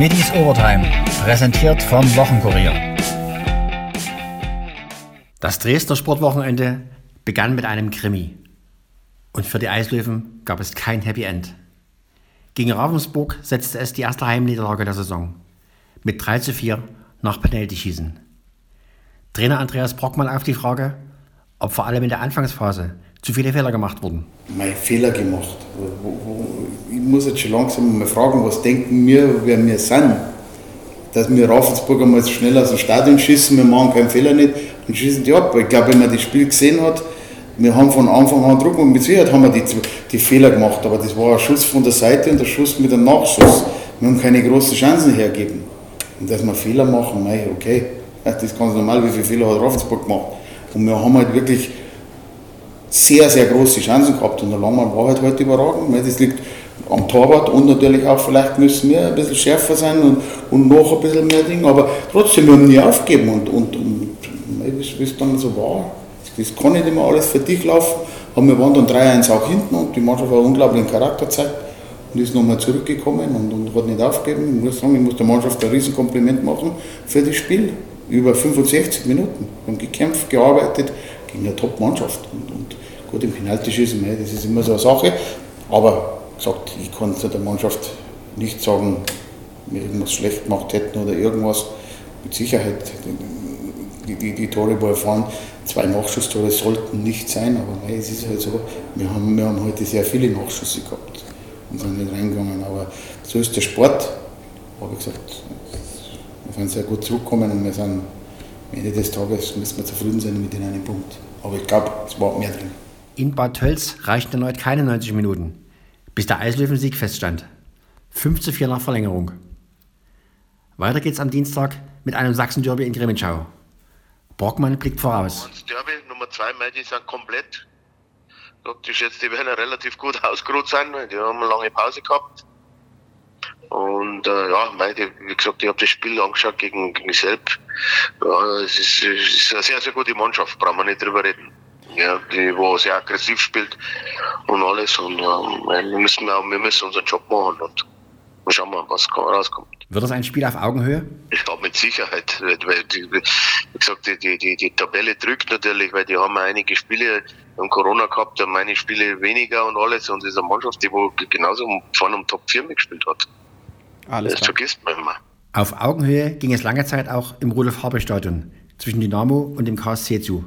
Middies Overtime, präsentiert vom Wochenkurier. Das Dresdner Sportwochenende begann mit einem Krimi. Und für die Eislöwen gab es kein Happy End. Gegen Ravensburg setzte es die erste Heimniederlage der Saison. Mit 3 zu 4 nach Penaltyschießen. Trainer Andreas Brockmann auf die Frage, ob vor allem in der Anfangsphase zu viele Fehler gemacht wurden. Mein Fehler gemacht. Ich muss jetzt schon langsam mal fragen, was denken wir, wer wir sind? Dass wir Ravensburg einmal so schnell aus dem Stadion schießen, wir machen keinen Fehler nicht und schießen die ab. Ich glaube, wenn man das Spiel gesehen hat, wir haben von Anfang an Druck und mit Sicherheit haben wir die, die Fehler gemacht, aber das war ein Schuss von der Seite und ein Schuss mit einem Nachschuss. Wir haben keine großen Chancen hergegeben. Und dass wir Fehler machen, okay, das ist ganz normal, wie viele Fehler hat Ravensburg gemacht. Und wir haben halt wirklich sehr, sehr große Chancen gehabt und der Langmann war halt heute überragend. Das liegt am Torwart und natürlich auch, vielleicht müssen wir ein bisschen schärfer sein und, und noch ein bisschen mehr Dinge, aber trotzdem, wir haben nie aufgegeben und, und, und wie es dann so war, das kann nicht immer alles für dich laufen, aber wir waren dann 3-1 auch hinten und die Mannschaft hat einen unglaublichen Charakter gezeigt und ist nochmal zurückgekommen und, und, hat nicht aufgegeben. Ich muss sagen, ich muss der Mannschaft ein Riesenkompliment machen für das Spiel. Über 65 Minuten. Wir haben gekämpft, gearbeitet gegen eine Top-Mannschaft. Und gut, im Penaltyschießen, das ist immer so eine Sache. Aber gesagt, ich kann zu der Mannschaft nicht sagen, wir irgendwas schlecht gemacht hätten oder irgendwas. Mit Sicherheit, die, die, die Tore, wo er fahren, zwei Nachschusstore sollten nicht sein, aber nein, es ist halt so, wir haben, wir haben heute sehr viele Nachschüsse gehabt und sind nicht reingegangen. Aber so ist der Sport, habe ich gesagt. Wir sind sehr gut zurückgekommen und wir sind am Ende des Tages müssen wir zufrieden sein mit den einen Punkt. Aber ich glaube, es war mehr drin. In Bad Tölz reichten erneut keine 90 Minuten, bis der Eislöwen-Sieg feststand. 5 zu 4 nach Verlängerung. Weiter geht's am Dienstag mit einem Sachsen-Derby in Grimmitschau. Brockmann blickt voraus. Das Derby Nummer 2, die sind komplett die schätze, die werden relativ gut ausgeruht sein, weil die haben eine lange Pause gehabt. Und äh, ja, meine, wie gesagt, ich habe das Spiel angeschaut gegen, gegen Selb. Ja, es ist, es ist eine sehr, sehr gute Mannschaft, brauchen wir nicht drüber reden. Ja, die wo sehr aggressiv spielt und alles. Und ähm, wir, müssen auch, wir müssen unseren Job machen und schauen wir, was rauskommt. Wird das ein Spiel auf Augenhöhe? Ich glaube mit Sicherheit. Weil die, wie gesagt, die, die, die, die Tabelle drückt natürlich, weil die haben einige Spiele und Corona gehabt, haben meine Spiele weniger und alles. Und diese Mannschaft, die wo genauso vorne um Top 4 mitgespielt hat. Alles das klar. vergisst man immer. Auf Augenhöhe ging es lange Zeit auch im Rudolf-Habe-Stadion zwischen Dynamo und dem KSC zu.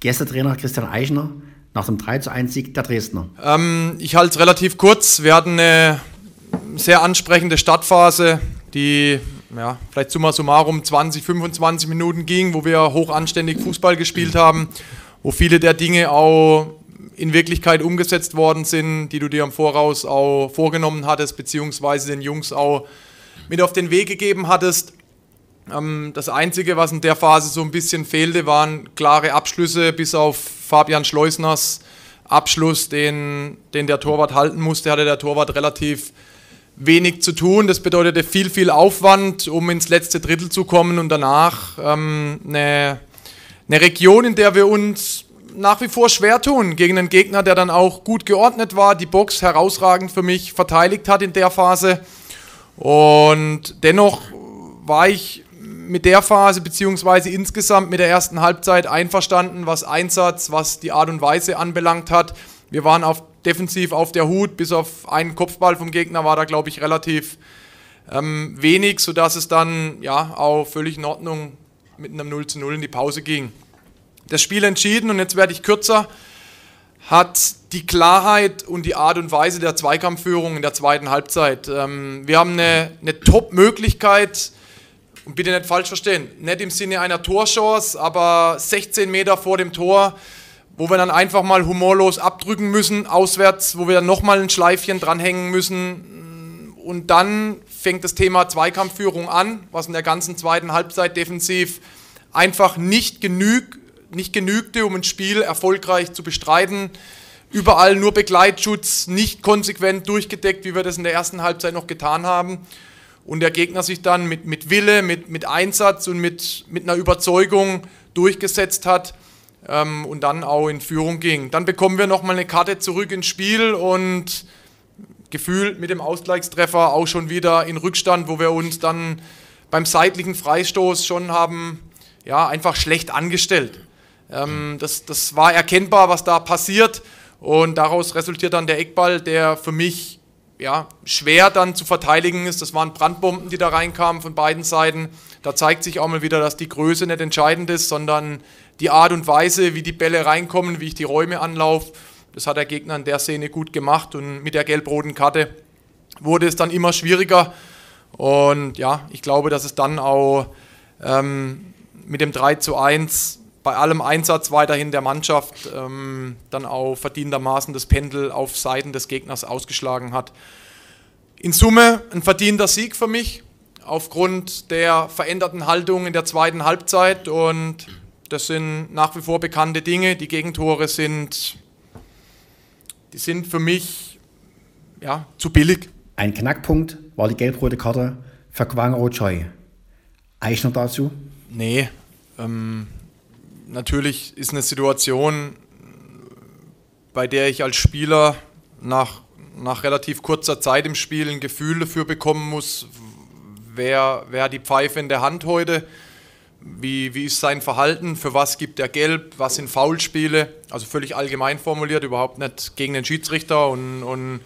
Gästetrainer Christian Eichner nach dem 3 zu 1 Sieg der Dresdner. Ähm, ich halte es relativ kurz. Wir hatten eine sehr ansprechende Startphase, die ja, vielleicht summa summarum 20, 25 Minuten ging, wo wir hoch anständig Fußball gespielt haben, wo viele der Dinge auch in Wirklichkeit umgesetzt worden sind, die du dir im Voraus auch vorgenommen hattest, beziehungsweise den Jungs auch mit auf den Weg gegeben hattest. Ähm, das Einzige, was in der Phase so ein bisschen fehlte, waren klare Abschlüsse, bis auf Fabian Schleusners Abschluss, den, den der Torwart halten musste, hatte der Torwart relativ wenig zu tun. Das bedeutete viel, viel Aufwand, um ins letzte Drittel zu kommen und danach ähm, eine, eine Region, in der wir uns nach wie vor schwer tun gegen einen Gegner, der dann auch gut geordnet war, die Box herausragend für mich verteidigt hat in der Phase. Und dennoch war ich mit der Phase beziehungsweise insgesamt mit der ersten Halbzeit einverstanden, was Einsatz, was die Art und Weise anbelangt hat. Wir waren auf, defensiv auf der Hut, bis auf einen Kopfball vom Gegner war da, glaube ich, relativ ähm, wenig, sodass es dann ja auch völlig in Ordnung mit einem 0 zu 0 in die Pause ging. Das Spiel entschieden, und jetzt werde ich kürzer, hat die Klarheit und die Art und Weise der Zweikampfführung in der zweiten Halbzeit. Ähm, wir haben eine, eine Top-Möglichkeit, und bitte nicht falsch verstehen, nicht im Sinne einer Torchance, aber 16 Meter vor dem Tor wo wir dann einfach mal humorlos abdrücken müssen, auswärts, wo wir dann nochmal ein Schleifchen dranhängen müssen. Und dann fängt das Thema Zweikampfführung an, was in der ganzen zweiten Halbzeit defensiv einfach nicht, genüg, nicht genügte, um ein Spiel erfolgreich zu bestreiten. Überall nur Begleitschutz, nicht konsequent durchgedeckt, wie wir das in der ersten Halbzeit noch getan haben. Und der Gegner sich dann mit, mit Wille, mit, mit Einsatz und mit, mit einer Überzeugung durchgesetzt hat ähm, und dann auch in Führung ging. Dann bekommen wir nochmal eine Karte zurück ins Spiel und gefühlt mit dem Ausgleichstreffer auch schon wieder in Rückstand, wo wir uns dann beim seitlichen Freistoß schon haben, ja, einfach schlecht angestellt. Ähm, das, das war erkennbar, was da passiert. Und daraus resultiert dann der Eckball, der für mich ja, schwer dann zu verteidigen ist. Das waren Brandbomben, die da reinkamen von beiden Seiten. Da zeigt sich auch mal wieder, dass die Größe nicht entscheidend ist, sondern die Art und Weise, wie die Bälle reinkommen, wie ich die Räume anlaufe. Das hat der Gegner in der Szene gut gemacht und mit der gelb-roten Karte wurde es dann immer schwieriger. Und ja, ich glaube, dass es dann auch ähm, mit dem 3 zu 1 bei allem Einsatz weiterhin der Mannschaft ähm, dann auch verdientermaßen das Pendel auf Seiten des Gegners ausgeschlagen hat. In Summe ein verdienter Sieg für mich aufgrund der veränderten Haltung in der zweiten Halbzeit und das sind nach wie vor bekannte Dinge. Die Gegentore sind, die sind für mich ja, zu billig. Ein Knackpunkt war die gelb-rote Karte für Kwangro Choi. Eichner dazu? Nee, ähm, natürlich ist eine Situation, bei der ich als Spieler nach, nach relativ kurzer Zeit im Spiel ein Gefühl dafür bekommen muss, wer, wer die Pfeife in der Hand heute, wie, wie ist sein Verhalten, für was gibt er Gelb, was sind Foulspiele, also völlig allgemein formuliert, überhaupt nicht gegen den Schiedsrichter und, und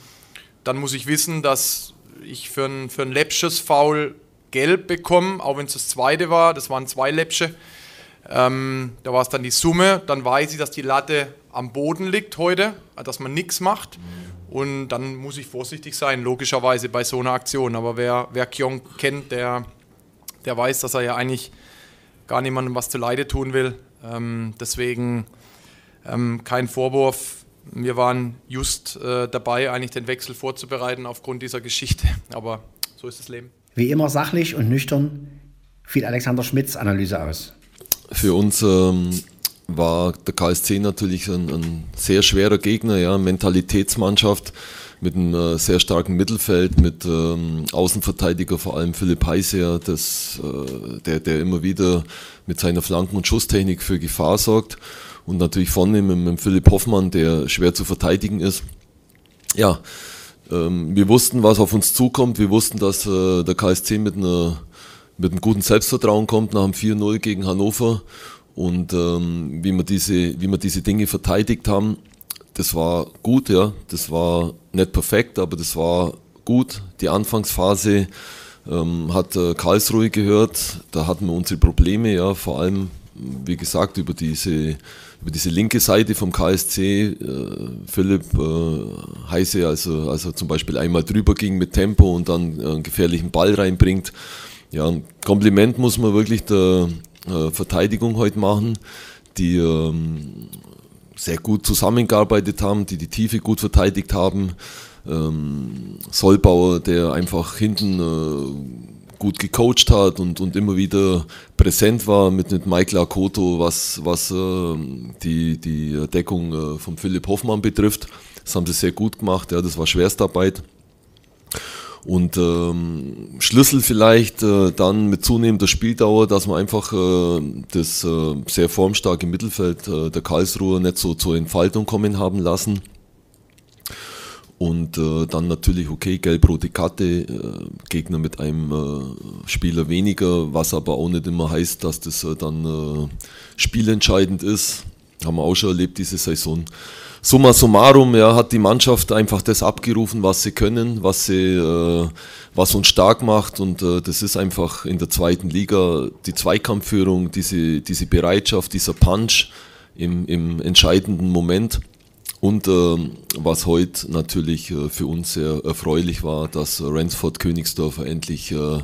dann muss ich wissen, dass ich für ein, für ein läppsches Foul Gelb bekomme, auch wenn es das zweite war, das waren zwei läppsche. Ähm, da war es dann die Summe. Dann weiß ich, dass die Latte am Boden liegt heute, dass man nichts macht. Und dann muss ich vorsichtig sein, logischerweise bei so einer Aktion. Aber wer, wer Kyong kennt, der, der weiß, dass er ja eigentlich gar niemandem was zu Leide tun will. Ähm, deswegen ähm, kein Vorwurf. Wir waren just äh, dabei, eigentlich den Wechsel vorzubereiten aufgrund dieser Geschichte. Aber so ist das Leben. Wie immer sachlich und nüchtern fiel Alexander Schmidts Analyse aus. Für uns ähm, war der KSC natürlich ein, ein, sehr schwerer Gegner, ja, Mentalitätsmannschaft mit einem äh, sehr starken Mittelfeld, mit ähm, Außenverteidiger, vor allem Philipp Heiser, das, äh, der, der immer wieder mit seiner Flanken- und Schusstechnik für Gefahr sorgt. Und natürlich vorne mit, mit Philipp Hoffmann, der schwer zu verteidigen ist. Ja, ähm, wir wussten, was auf uns zukommt. Wir wussten, dass äh, der KSC mit einer mit einem guten Selbstvertrauen kommt nach dem 4-0 gegen Hannover und ähm, wie, wir diese, wie wir diese Dinge verteidigt haben, das war gut, ja. Das war nicht perfekt, aber das war gut. Die Anfangsphase ähm, hat äh, Karlsruhe gehört, da hatten wir unsere Probleme, ja, vor allem, wie gesagt, über diese, über diese linke Seite vom KSC. Äh, Philipp äh, Heise, also, also zum Beispiel einmal drüber ging mit Tempo und dann äh, einen gefährlichen Ball reinbringt. Ja, ein Kompliment muss man wirklich der äh, Verteidigung heute machen, die ähm, sehr gut zusammengearbeitet haben, die die Tiefe gut verteidigt haben. Ähm, Solbauer, der einfach hinten äh, gut gecoacht hat und, und immer wieder präsent war mit, mit Michael Akoto, was, was äh, die, die Deckung äh, von Philipp Hoffmann betrifft. Das haben sie sehr gut gemacht, ja, das war Schwerstarbeit. Und ähm, Schlüssel vielleicht äh, dann mit zunehmender Spieldauer, dass man einfach äh, das äh, sehr formstarke Mittelfeld äh, der Karlsruher nicht so zur Entfaltung kommen haben lassen. Und äh, dann natürlich, okay, gelb-rote Karte, äh, Gegner mit einem äh, Spieler weniger, was aber auch nicht immer heißt, dass das äh, dann äh, spielentscheidend ist. Haben wir auch schon erlebt diese Saison summa summarum ja, hat die Mannschaft einfach das abgerufen, was sie können, was, sie, äh, was uns stark macht. Und äh, das ist einfach in der zweiten Liga die Zweikampfführung, diese, diese Bereitschaft, dieser Punch im, im entscheidenden Moment. Und äh, was heute natürlich äh, für uns sehr erfreulich war, dass Ransford Königsdorfer endlich äh,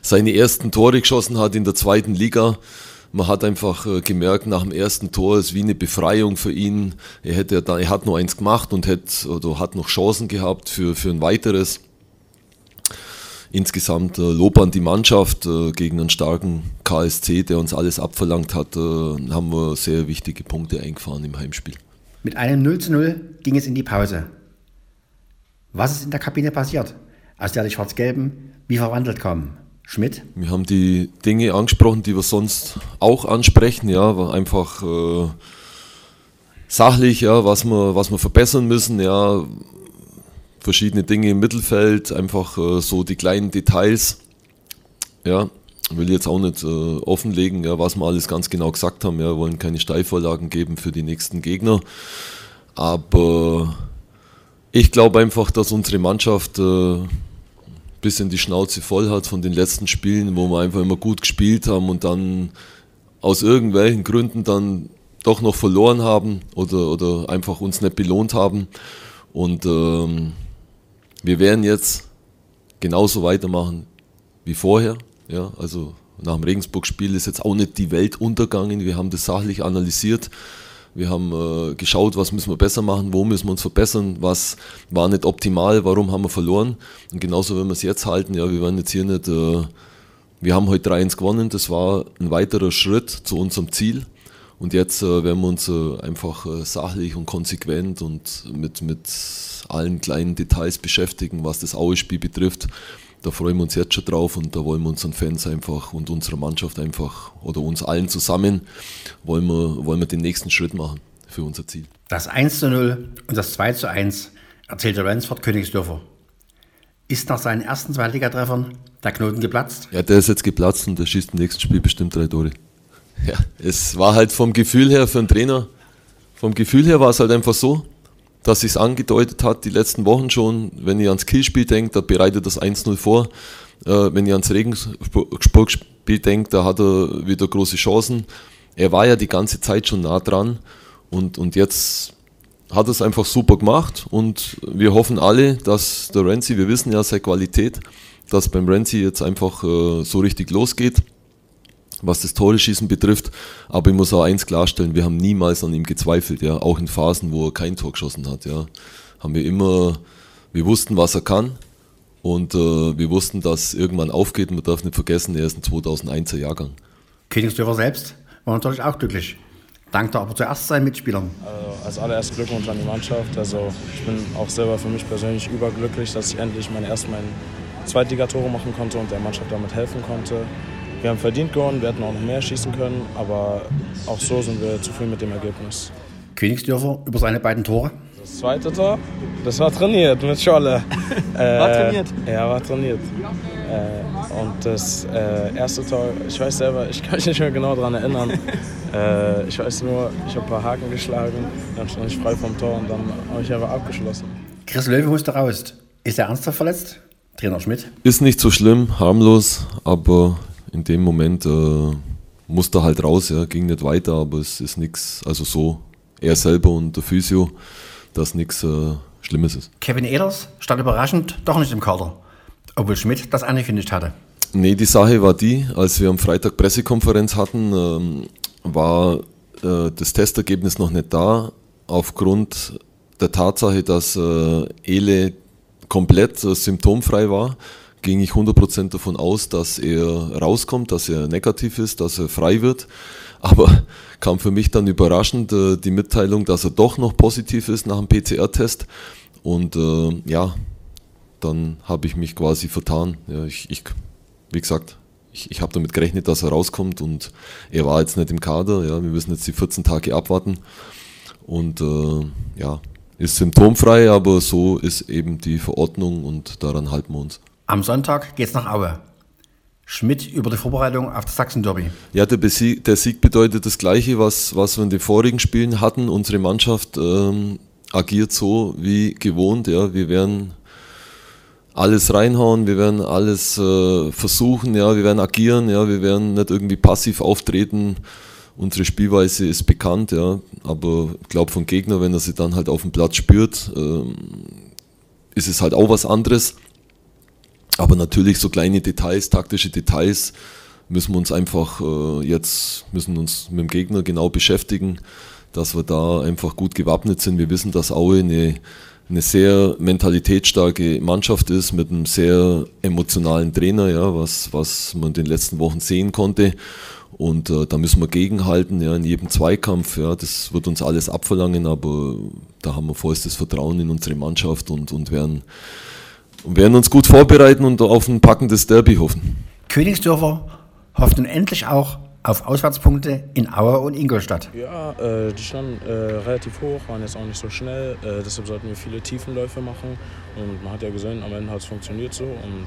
seine ersten Tore geschossen hat in der zweiten Liga. Man hat einfach äh, gemerkt, nach dem ersten Tor ist wie eine Befreiung für ihn. Er, hätte, er hat nur eins gemacht und hätte, oder hat noch Chancen gehabt für, für ein weiteres. Insgesamt äh, Lob an die Mannschaft äh, gegen einen starken KSC, der uns alles abverlangt hat, haben wir sehr wichtige Punkte eingefahren im Heimspiel. Mit einem 0 zu 0 ging es in die Pause. Was ist in der Kabine passiert, aus der die Schwarz-Gelben wie verwandelt kamen? Schmidt? Wir haben die Dinge angesprochen, die wir sonst auch ansprechen, ja, einfach äh, sachlich, ja, was wir, was wir verbessern müssen, ja, verschiedene Dinge im Mittelfeld, einfach äh, so die kleinen Details. Ja, will jetzt auch nicht äh, offenlegen, ja, was wir alles ganz genau gesagt haben. Ja, wir wollen keine Steilvorlagen geben für die nächsten Gegner. Aber ich glaube einfach, dass unsere Mannschaft äh, bisschen die Schnauze voll hat von den letzten Spielen, wo wir einfach immer gut gespielt haben und dann aus irgendwelchen Gründen dann doch noch verloren haben oder, oder einfach uns nicht belohnt haben. Und ähm, wir werden jetzt genauso weitermachen wie vorher. Ja, also nach dem Regensburg-Spiel ist jetzt auch nicht die Welt untergegangen. Wir haben das sachlich analysiert. Wir haben äh, geschaut, was müssen wir besser machen, wo müssen wir uns verbessern, was war nicht optimal, warum haben wir verloren. Und genauso wenn wir es jetzt halten, ja, wir werden jetzt hier nicht, äh, wir haben heute 3-1 gewonnen, das war ein weiterer Schritt zu unserem Ziel. Und jetzt äh, werden wir uns äh, einfach äh, sachlich und konsequent und mit, mit allen kleinen Details beschäftigen, was das Aue-Spiel betrifft. Da freuen wir uns jetzt schon drauf und da wollen wir unseren Fans einfach und unserer Mannschaft einfach oder uns allen zusammen wollen wir, wollen wir den nächsten Schritt machen für unser Ziel. Das 1 zu 0 und das 2 zu 1 erzählte Ransford Königsdörfer. Ist nach seinen ersten Zweitligatreffern der Knoten geplatzt? Ja, der ist jetzt geplatzt und der schießt im nächsten Spiel bestimmt drei Tore. Ja, es war halt vom Gefühl her für einen Trainer, vom Gefühl her war es halt einfach so, dass sich angedeutet hat, die letzten Wochen schon, wenn ihr ans Kielspiel denkt, da bereitet das 1-0 vor. Äh, wenn ihr ans Regensburg-Spiel denkt, da hat er wieder große Chancen. Er war ja die ganze Zeit schon nah dran und, und jetzt hat er es einfach super gemacht und wir hoffen alle, dass der Renzi, wir wissen ja seine Qualität, dass beim Renzi jetzt einfach äh, so richtig losgeht was das Tore-Schießen betrifft. Aber ich muss auch eins klarstellen, wir haben niemals an ihm gezweifelt, ja, auch in Phasen, wo er kein Tor geschossen hat, ja. Haben wir immer, wir wussten, was er kann und äh, wir wussten, dass irgendwann aufgeht und man darf nicht vergessen, er ist ein 2001er Jahrgang. Königsdörfer selbst war natürlich auch glücklich. Dankte aber zuerst seinen Mitspielern. Also als allererst Glückwunsch an die Mannschaft. Also ich bin auch selber für mich persönlich überglücklich, dass ich endlich mein erst mein Zweitligatore machen konnte und der Mannschaft damit helfen konnte. Wir haben verdient gewonnen, wir hätten auch noch mehr schießen können, aber auch so sind wir zufrieden mit dem Ergebnis. Königsdörfer über seine beiden Tore? Das zweite Tor, das war trainiert mit Scholle. war trainiert? Ja, war trainiert. Äh, und das äh, erste Tor, ich weiß selber, ich kann mich nicht mehr genau daran erinnern. äh, ich weiß nur, ich habe ein paar Haken geschlagen, dann stand ich frei vom Tor und dann habe ich aber abgeschlossen. Chris Löwe musste raus. Ist er ernsthaft verletzt? Trainer Schmidt? Ist nicht so schlimm, harmlos, aber in dem Moment äh, musste halt raus, ja, ging nicht weiter, aber es ist nichts, also so, er selber und der Physio, dass nichts äh, Schlimmes ist. Kevin Eders stand überraschend doch nicht im Kader, obwohl Schmidt das angekündigt hatte. Nee, die Sache war die, als wir am Freitag Pressekonferenz hatten, ähm, war äh, das Testergebnis noch nicht da, aufgrund der Tatsache, dass äh, Ele komplett äh, symptomfrei war ging ich 100% davon aus, dass er rauskommt, dass er negativ ist, dass er frei wird. Aber kam für mich dann überraschend äh, die Mitteilung, dass er doch noch positiv ist nach dem PCR-Test. Und äh, ja, dann habe ich mich quasi vertan. Ja, ich, ich, wie gesagt, ich, ich habe damit gerechnet, dass er rauskommt und er war jetzt nicht im Kader. Ja, wir müssen jetzt die 14 Tage abwarten. Und äh, ja, ist symptomfrei, aber so ist eben die Verordnung und daran halten wir uns. Am Sonntag geht's nach Aue. Schmidt über die Vorbereitung auf das Sachsen-Derby. Ja, der, Besieg, der, Sieg bedeutet das Gleiche, was, was wir in den vorigen Spielen hatten. Unsere Mannschaft ähm, agiert so wie gewohnt. Ja. Wir werden alles reinhauen, wir werden alles äh, versuchen, ja, wir werden agieren, ja, wir werden nicht irgendwie passiv auftreten. Unsere Spielweise ist bekannt, ja, aber ich glaube vom Gegner, wenn er sie dann halt auf dem Platz spürt, äh, ist es halt auch was anderes. Aber natürlich so kleine Details, taktische Details, müssen wir uns einfach äh, jetzt, müssen uns mit dem Gegner genau beschäftigen, dass wir da einfach gut gewappnet sind. Wir wissen, dass Aue eine, eine sehr mentalitätsstarke Mannschaft ist mit einem sehr emotionalen Trainer, ja, was, was man in den letzten Wochen sehen konnte. Und äh, da müssen wir gegenhalten, ja, in jedem Zweikampf. Ja, das wird uns alles abverlangen, aber da haben wir vollstes Vertrauen in unsere Mannschaft und, und werden und werden uns gut vorbereiten und auf ein packendes Derby hoffen. Königsdörfer hofft nun endlich auch auf Auswärtspunkte in Aue und Ingolstadt. Ja, äh, die standen äh, relativ hoch, waren jetzt auch nicht so schnell. Äh, deshalb sollten wir viele Tiefenläufe machen. Und man hat ja gesehen, am Ende hat es funktioniert so und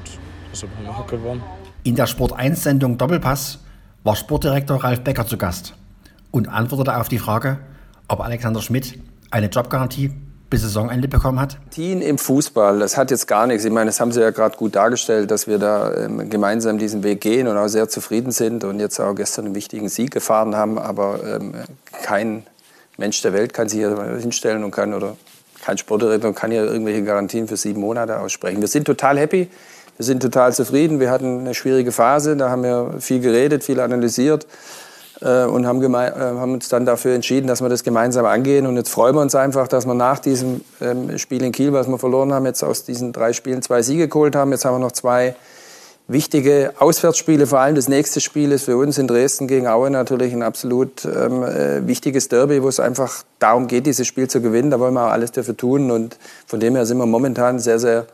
deshalb haben wir auch gewonnen. In der Sport 1 Sendung Doppelpass war Sportdirektor Ralf Becker zu Gast und antwortete auf die Frage, ob Alexander Schmidt eine Jobgarantie bis Saisonende bekommen hat? Team im Fußball, das hat jetzt gar nichts. Ich meine, das haben Sie ja gerade gut dargestellt, dass wir da ähm, gemeinsam diesen Weg gehen und auch sehr zufrieden sind und jetzt auch gestern einen wichtigen Sieg gefahren haben. Aber ähm, kein Mensch der Welt kann sich hier hinstellen und kann oder kein Sportdirektor kann hier irgendwelche Garantien für sieben Monate aussprechen. Wir sind total happy. Wir sind total zufrieden. Wir hatten eine schwierige Phase, da haben wir viel geredet, viel analysiert äh, und haben, äh, haben, uns dann dafür entschieden, dass wir das gemeinsam angehen. Und jetzt freuen wir uns einfach, dass wir nach diesem ähm, Spiel in Kiel, was wir verloren haben, jetzt aus diesen drei Spielen zwei Siege geholt haben. Jetzt haben wir noch zwei wichtige Auswärtsspiele. Vor allem das nächste Spiel ist für uns in Dresden gegen Aue natürlich ein absolut ähm, äh, wichtiges Derby, wo es einfach darum geht, dieses Spiel zu gewinnen. Da wollen wir auch alles dafür tun. Und von dem her sind wir momentan sehr, sehr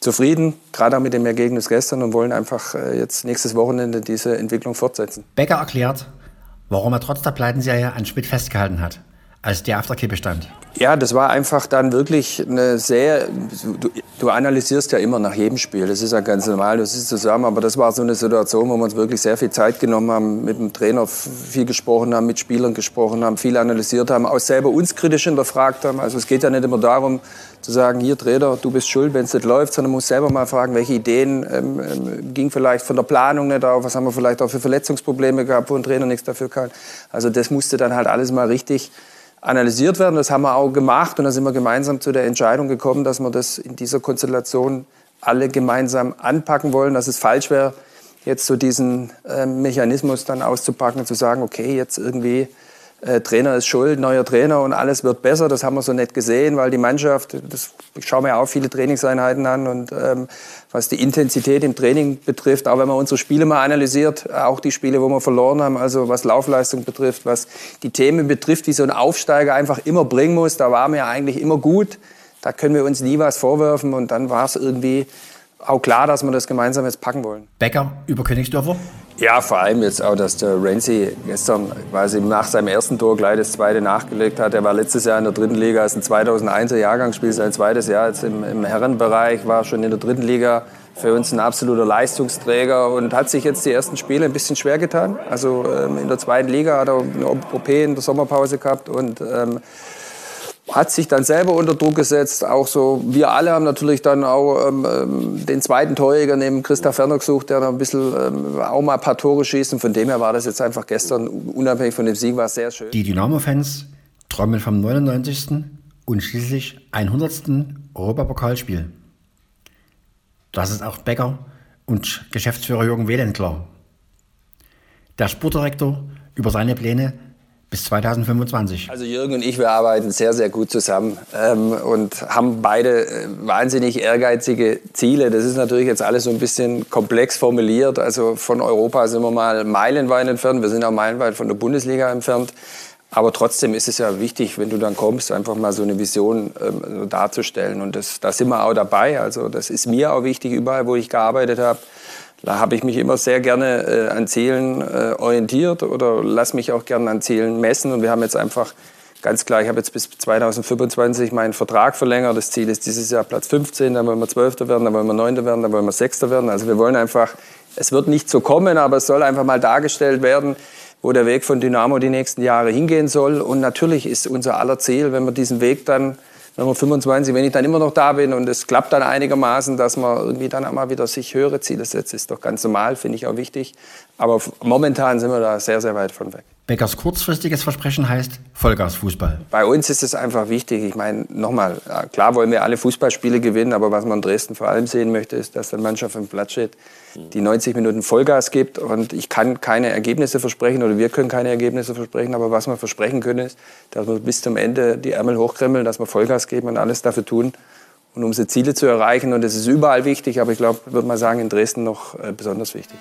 zufrieden, gerade auch mit dem Ergebnis gestern und wollen einfach äh, jetzt nächstes Wochenende diese Entwicklung fortsetzen. Becker erklärt, warum er trotz der Pleitenserie an Schmidt festgehalten hat, als der auf der Kippe stand. Ja, das war einfach dann wirklich eine sehr. Du, du, analysierst ja immer nach jedem Spiel, das ist ja ganz normal, du sitzt zusammen, aber das war so eine Situation, wo wir uns wirklich sehr viel Zeit genommen haben, mit dem Trainer viel gesprochen haben, mit Spielern gesprochen haben, viel analysiert haben, auch selber uns kritisch hinterfragt haben. Also es geht ja nicht immer darum, zu sagen, hier Trainer, du bist schuld, wenn es nicht läuft, sondern muss selber mal fragen, welche Ideen ähm, ähm, ging vielleicht von der Planung nicht auf, was haben wir vielleicht auch für Verletzungsprobleme gehabt, wo ein Trainer nichts dafür kann. Also das musste dann halt alles mal richtig analysiert werden. Das haben wir auch gemacht und dann sind wir gemeinsam zu der Entscheidung gekommen, dass wir das in dieser Konstellation alle gemeinsam anpacken wollen, dass es falsch wäre, jetzt so diesen äh, Mechanismus dann auszupacken und zu sagen, okay, jetzt irgendwie äh, Trainer ist schuld, neuer Trainer und alles wird besser. Das haben wir so nicht gesehen, weil die Mannschaft, das ich schaue mir auch viele Trainingseinheiten an und ähm, was die Intensität im Training betrifft, auch wenn man unsere Spiele mal analysiert, auch die Spiele, wo wir verloren haben, also was Laufleistung betrifft, was die Themen betrifft, die so ein Aufsteiger einfach immer bringen muss, da waren wir eigentlich immer gut. Da können wir uns nie was vorwerfen und dann war es irgendwie auch klar, dass wir das gemeinsam jetzt packen wollen. Becker über Königsdörfer? Ja, vor allem jetzt auch, dass der Renzi gestern quasi nach seinem ersten Tor gleich das zweite nachgelegt hat. Er war letztes Jahr in der dritten Liga, ist ein 2001er Jahrgang, spielt sein zweites Jahr jetzt im, im Herrenbereich, war schon in der dritten Liga für uns ein absoluter Leistungsträger und hat sich jetzt die ersten Spiele ein bisschen schwer getan. Also ähm, in der zweiten Liga hat er eine OP in der Sommerpause gehabt und ähm, hat sich dann selber unter Druck gesetzt. Auch so, wir alle haben natürlich dann auch ähm, ähm den zweiten Torjäger neben Christa Ferner gesucht, der noch ein bisschen ähm, auch mal ein paar Tore schießt. Und von dem her war das jetzt einfach gestern, unabhängig von dem Sieg, war sehr schön. Die Dynamo-Fans träumen vom 99. und schließlich 100. Europapokalspiel. Das ist auch Becker und Geschäftsführer Jürgen Wehlen klar. Der Sportdirektor über seine Pläne bis 2025. Also Jürgen und ich, wir arbeiten sehr, sehr gut zusammen ähm, und haben beide äh, wahnsinnig ehrgeizige Ziele. Das ist natürlich jetzt alles so ein bisschen komplex formuliert. Also von Europa sind wir mal meilenweit entfernt. Wir sind auch meilenweit von der Bundesliga entfernt. Aber trotzdem ist es ja wichtig, wenn du dann kommst, einfach mal so eine Vision ähm, darzustellen. Und das, da sind wir auch dabei. Also das ist mir auch wichtig, überall, wo ich gearbeitet habe da habe ich mich immer sehr gerne äh, an Zielen äh, orientiert oder lasse mich auch gerne an Zielen messen. Und wir haben jetzt einfach ganz klar, ich habe jetzt bis 2025 meinen Vertrag verlängert. Das Ziel ist dieses Jahr Platz 15, dann wollen wir 12. werden, dann wollen wir 9. werden, dann wollen wir 6. werden. Also wir wollen einfach, es wird nicht so kommen, aber es soll einfach mal dargestellt werden, wo der Weg von Dynamo die nächsten Jahre hingehen soll. Und natürlich ist unser aller Ziel, wenn wir diesen Weg dann wenn wir 25, wenn ich dann immer noch da bin und es klappt dann einigermaßen, dass man irgendwie dann auch mal wieder sich höhere Ziele setzt, ist doch ganz normal, finde ich auch wichtig. Aber momentan sind wir da sehr, sehr weit von weg. Beckers kurzfristiges Versprechen heißt Vollgasfußball. Bei uns ist es einfach wichtig. Ich meine, nochmal, klar wollen wir alle Fußballspiele gewinnen, aber was man in Dresden vor allem sehen möchte, ist, dass eine Mannschaft im Platz steht, die 90 Minuten Vollgas gibt. Und ich kann keine Ergebnisse versprechen oder wir können keine Ergebnisse versprechen, aber was wir versprechen können, ist, dass wir bis zum Ende die Ärmel hochkremmeln, dass wir Vollgas geben und alles dafür tun, und unsere Ziele zu erreichen. Und das ist überall wichtig, aber ich glaube, würde mal sagen, in Dresden noch äh, besonders wichtig.